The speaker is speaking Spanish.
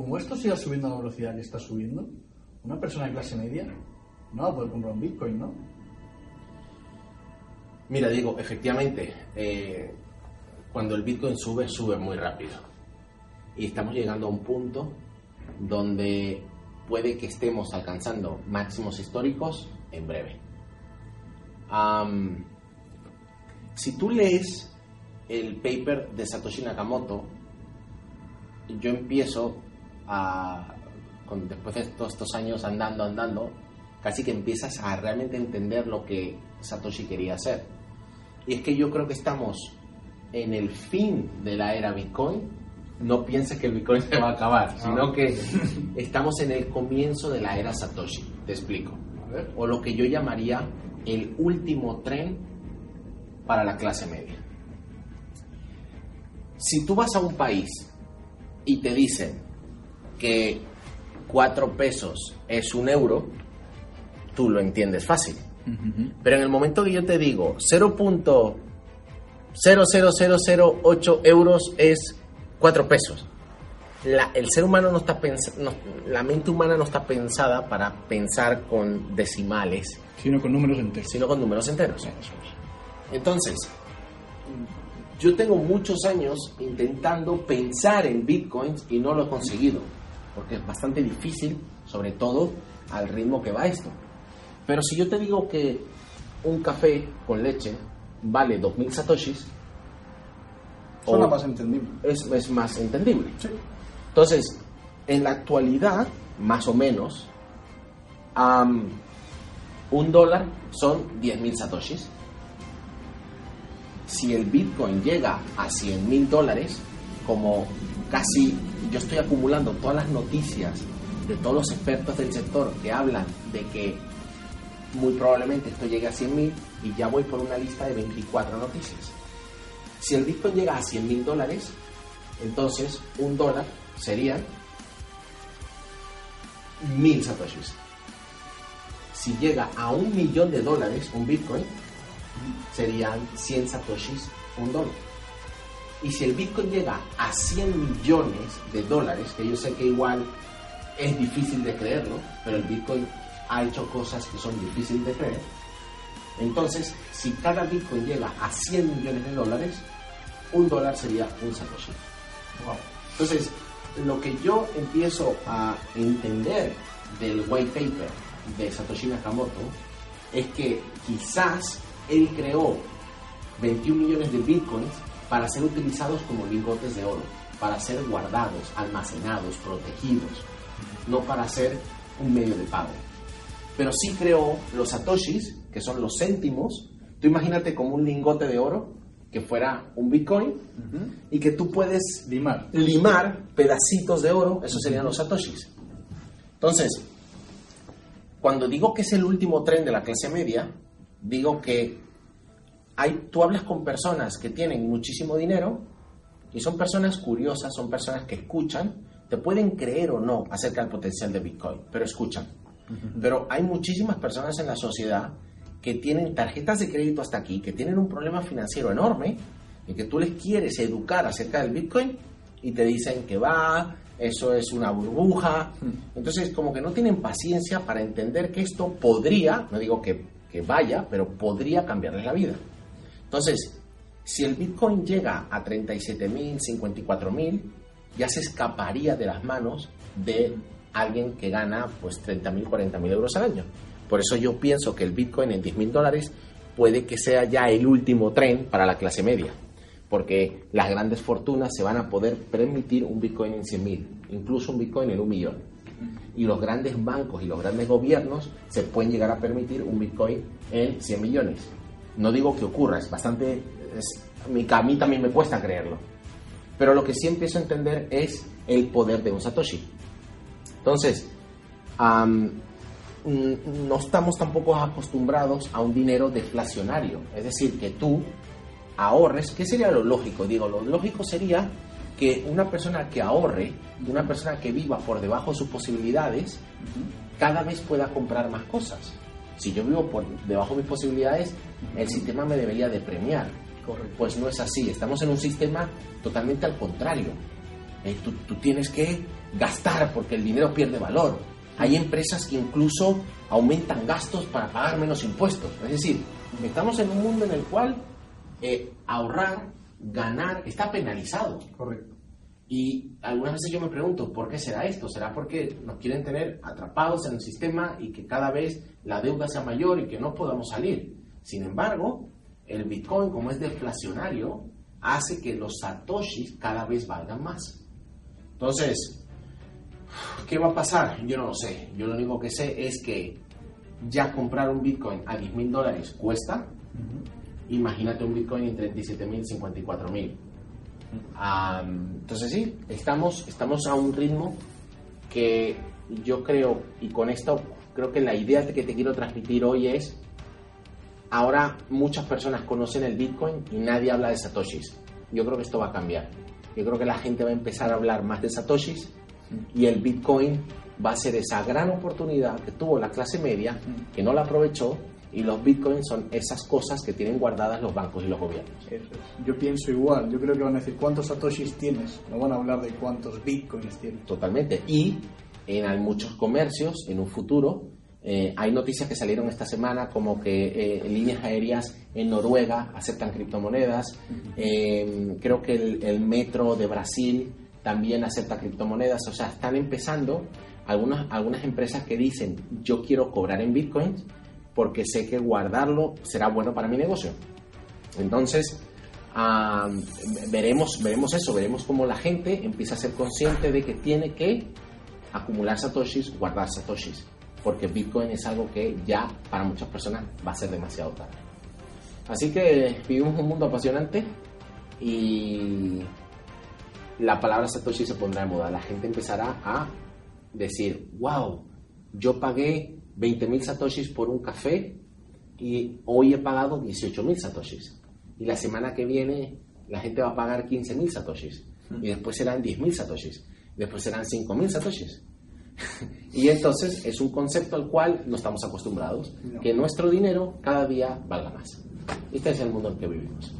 como esto siga subiendo a la velocidad que está subiendo, una persona de clase media no va a poder comprar un Bitcoin, ¿no? Mira, digo, efectivamente, eh, cuando el Bitcoin sube, sube muy rápido. Y estamos llegando a un punto donde puede que estemos alcanzando máximos históricos en breve. Si tú lees el paper de Satoshi Nakamoto, yo empiezo a, con- después de todos estos años andando, andando, casi que empiezas a realmente entender lo que Satoshi quería hacer. Y es que yo creo que estamos en el fin de la era Bitcoin. No pienses que el Bitcoin se va a acabar, sino que estamos en el comienzo de la era Satoshi. Te explico. O lo que yo llamaría el último tren para la clase media. Si tú vas a un país y te dicen que 4 pesos es un euro, tú lo entiendes fácil. Pero en el momento que yo te digo 0.00008 euros es 4 pesos, la- el ser humano no está pens- no- la mente humana no está pensada para pensar con decimales, Sino con números enteros. sino con números enteros. Entonces, yo tengo muchos años intentando pensar en bitcoins y no lo he conseguido, porque es bastante difícil, sobre todo al ritmo que va esto. Pero si yo te digo que un café con leche vale 2.000 satoshis, Suena más entendible. es, es más entendible. Sí. Entonces, en la actualidad, más o menos, am, un dólar son 10.000 satoshis. Si el Bitcoin llega a 100.000 dólares, como casi yo estoy acumulando todas las noticias de todos los expertos del sector que hablan de que muy probablemente esto llegue a 100.000 y ya voy por una lista de 24 noticias. Si el Bitcoin llega a 100.000 dólares, entonces un dólar serían mil satoshis. Si llega a un millón de dólares un Bitcoin, serían 100 satoshis un dólar. Y si el Bitcoin llega a 100 millones de dólares, que yo sé que igual es difícil de creerlo, pero el Bitcoin ha hecho cosas que son difíciles de creer. Entonces, si cada Bitcoin llega a 100 millones de dólares, un dólar sería un satoshi. Entonces, lo que yo empiezo a entender del white paper de Satoshi Nakamoto es que quizás él creó 21 millones de bitcoins para ser utilizados como lingotes de oro, para ser guardados, almacenados, protegidos, no para ser un medio de pago. Pero sí creó los satoshis, que son los céntimos. Tú imagínate como un lingote de oro que fuera un bitcoin y que tú puedes Limar. limar pedacitos de oro, esos serían los satoshis. Entonces, cuando digo que es el último tren de la clase media, digo que hay, tú hablas con personas que tienen muchísimo dinero y son personas curiosas, son personas que escuchan, te pueden creer o no acerca del potencial de Bitcoin, pero escuchan. Pero hay muchísimas personas en la sociedad que tienen tarjetas de crédito hasta aquí, que tienen un problema financiero enorme y que tú les quieres educar acerca del Bitcoin y te dicen que va, eso es una burbuja. Entonces, como que no tienen paciencia para entender que esto podría, no digo que, que vaya, pero podría cambiarles la vida. Entonces, si el Bitcoin llega a 37.000, 54.000, ya se escaparía de las manos de alguien que gana pues 30.000, 40.000 euros al año. Por eso yo pienso que el Bitcoin en 10.000 dólares puede que sea ya el último tren para la clase media, porque las grandes fortunas se van a poder permitir un Bitcoin en 100.000, incluso un Bitcoin en un millón. Y los grandes bancos y los grandes gobiernos se pueden llegar a permitir un Bitcoin en 100 millones. No digo que ocurra, es bastante... es- a mí- también me cuesta creerlo. Pero lo que sí empiezo a entender es el poder de un Satoshi. Entonces, mm, no estamos tampoco acostumbrados a un dinero deflacionario. Es decir, que tú ahorres, ¿qué sería lo lógico? Digo, lo lógico sería que una persona que ahorre, una persona que viva por debajo de sus posibilidades, cada vez pueda comprar más cosas. Si yo vivo por debajo de mis posibilidades, el sistema me debería de premiar. Correcto. Pues no es así, estamos en un sistema totalmente al contrario. Eh, tú, tú tienes que gastar porque el dinero pierde valor. Hay empresas que incluso aumentan gastos para pagar menos impuestos. Es decir, estamos en un mundo en el cual eh, ahorrar, ganar, está penalizado. Correcto. Y algunas veces yo me pregunto, ¿por qué será esto? ¿Será porque nos quieren tener atrapados en el sistema y que cada vez la deuda sea mayor y que no podamos salir? Sin embargo, el Bitcoin, como es deflacionario, hace que los satoshis cada vez valgan más. Entonces, ¿qué va a pasar? Yo no lo sé. Yo lo único que sé es que ya comprar un Bitcoin a 10 mil dólares cuesta. Imagínate un Bitcoin en 37 mil, 54 mil entonces sí, estamos, estamos a un ritmo que yo creo, y con esto creo que la idea que te quiero transmitir hoy es, ahora muchas personas conocen el Bitcoin y nadie habla de Satoshis. Yo creo que esto va a cambiar. Yo creo que la gente va a empezar a hablar más de Satoshis y el Bitcoin va a ser esa gran oportunidad que tuvo la clase media, que no la aprovechó y los bitcoins son esas cosas que tienen guardadas los bancos y los gobiernos. Yo pienso igual. Yo creo que van a decir cuántos satoshis tienes. No van a hablar de cuántos bitcoins tienes. Totalmente. Y en muchos comercios, en un futuro, eh, hay noticias que salieron esta semana como que eh, líneas aéreas en Noruega aceptan criptomonedas. Eh, creo que el, el, metro de Brasil también acepta criptomonedas. O sea, están empezando algunas, algunas empresas que dicen yo quiero cobrar en bitcoins porque sé que guardarlo será bueno para mi negocio. Entonces, veremos, veremos eso, veremos cómo la gente empieza a ser consciente de que tiene que acumular satoshis, guardar satoshis, porque Bitcoin es algo que ya para muchas personas va a ser demasiado tarde. Así que vivimos un mundo apasionante y la palabra satoshi se pondrá de moda. La gente empezará a decir, wow, yo pagué 20.000 satoshis por un café y hoy he pagado 18.000 satoshis. Y la semana que viene la gente va a pagar 15.000 satoshis. Y después serán 10.000 satoshis. Después serán 5.000 satoshis. y entonces es un concepto al cual no estamos acostumbrados. Que nuestro dinero cada día valga más. Este es el mundo en que vivimos.